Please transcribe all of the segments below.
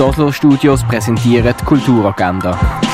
Oslo Studios präsentieren die Kulturagenda.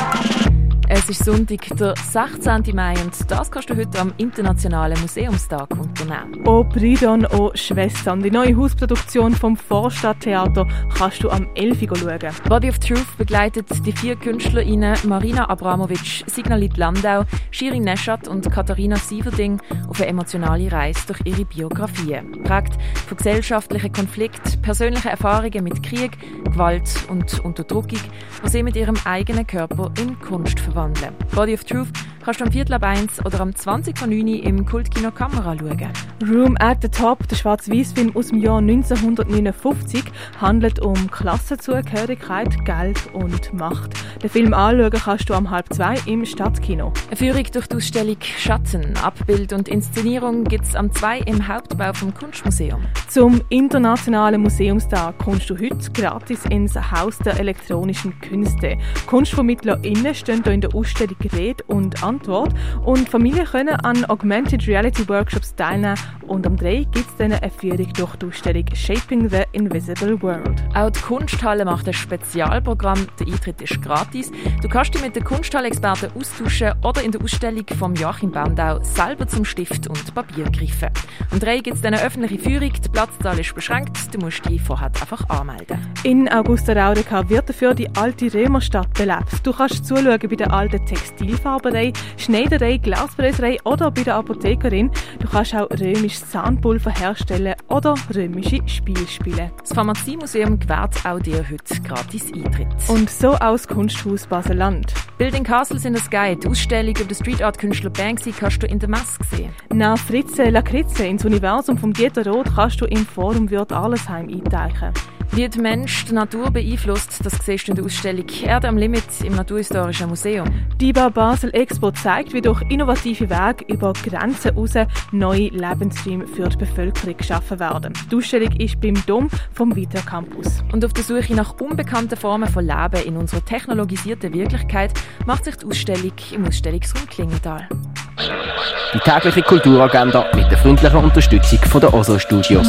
Es ist Sonntag, der 16. Mai und das kannst du heute am Internationalen Museumstag unternehmen. O Bridon, o Schwestern, die neue Hausproduktion vom Vorstadttheater kannst du am 11. Uhr schauen. Body of Truth begleitet die vier KünstlerInnen Marina Abramovic, Signalit Landau, Shirin Neschat und Katharina Sieverding auf eine emotionale Reise durch ihre Biografien. Prägt von gesellschaftlichen Konflikten, persönlichen Erfahrungen mit Krieg, Gewalt und Unterdrückung, die sie mit ihrem eigenen Körper in Kunst verwandeln verwandeln. Body of Truth kannst du am Viertel ab 1 oder am 20 von 9 im Kultkino Kamera schauen. Room at the Top, der Schwarz-Weiß-Film aus dem Jahr 1959, handelt um Klassenzugehörigkeit, Geld und Macht. Den Film anschauen kannst du am halb zwei im Stadtkino. Eine Führung durch die Ausstellung Schatten, Abbild und Inszenierung gibt es am 2 im Hauptbau vom Kunstmuseum. Zum Internationalen Museumstag kommst du heute gratis ins Haus der elektronischen Künste. KunstvermittlerInnen stehen hier in der Ausstellung Rede und Antwort und Familien können an Augmented Reality Workshops teilnehmen und am 3 gibt es dann eine Führung durch die Ausstellung Shaping the Invisible World. Auch die Kunsthalle macht ein Spezialprogramm. Der Eintritt ist gratis. Du kannst dich mit den Kunsthalle-Experten austauschen oder in der Ausstellung von Joachim Bandau selber zum Stift und Papier greifen. Am 3 gibt es eine öffentliche Führung. Die Platzzahl ist beschränkt. Du musst dich vorher einfach anmelden. In Augusta Raurica wird dafür die alte Römerstadt belebt. Du kannst zuschauen bei der alten Textilfarberei, Schneiderei, Glasbläserei oder bei der Apothekerin. Du kannst auch römisches Zahnpulver herstellen oder römische Spiele spielen. Das Pharmaziemuseum gewährt auch dir heute gratis Eintritt. Und so aus Kunsthaus Basel-Land. Building Castles in the Sky, die Ausstellung über den Street Art Künstler Banksy kannst du in der Maske sehen. Nach Fritze Lakritze ins Universum vom Dieter Roth kannst du im Forum Wirt Allesheim eintauchen. Wie der Mensch die Natur beeinflusst, das siehst du in der Ausstellung Erde am Limit im Naturhistorischen Museum. Die Bar Basel Expo zeigt, wie durch innovative Wege über Grenzen hinaus neue Lebensräume für die Bevölkerung geschaffen werden. Die Ausstellung ist beim Dom vom Vita Campus. Und auf der Suche nach unbekannten Formen von Leben in unserer technologisierten Wirklichkeit macht sich die Ausstellung im Ausstellungsraum Klingenthal. Die tägliche Kulturagenda mit der freundlichen Unterstützung von der OSO Studios.